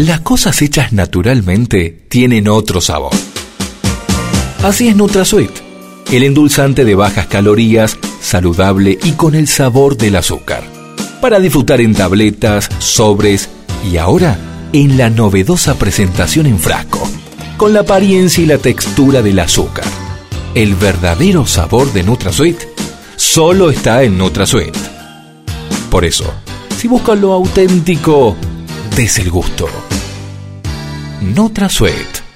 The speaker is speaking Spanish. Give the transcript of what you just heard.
Las cosas hechas naturalmente tienen otro sabor. Así es NutraSweet, el endulzante de bajas calorías, saludable y con el sabor del azúcar. Para disfrutar en tabletas, sobres y ahora en la novedosa presentación en frasco, con la apariencia y la textura del azúcar. El verdadero sabor de NutraSweet solo está en NutraSweet. Por eso, si buscas lo auténtico, des el gusto. NutraSweet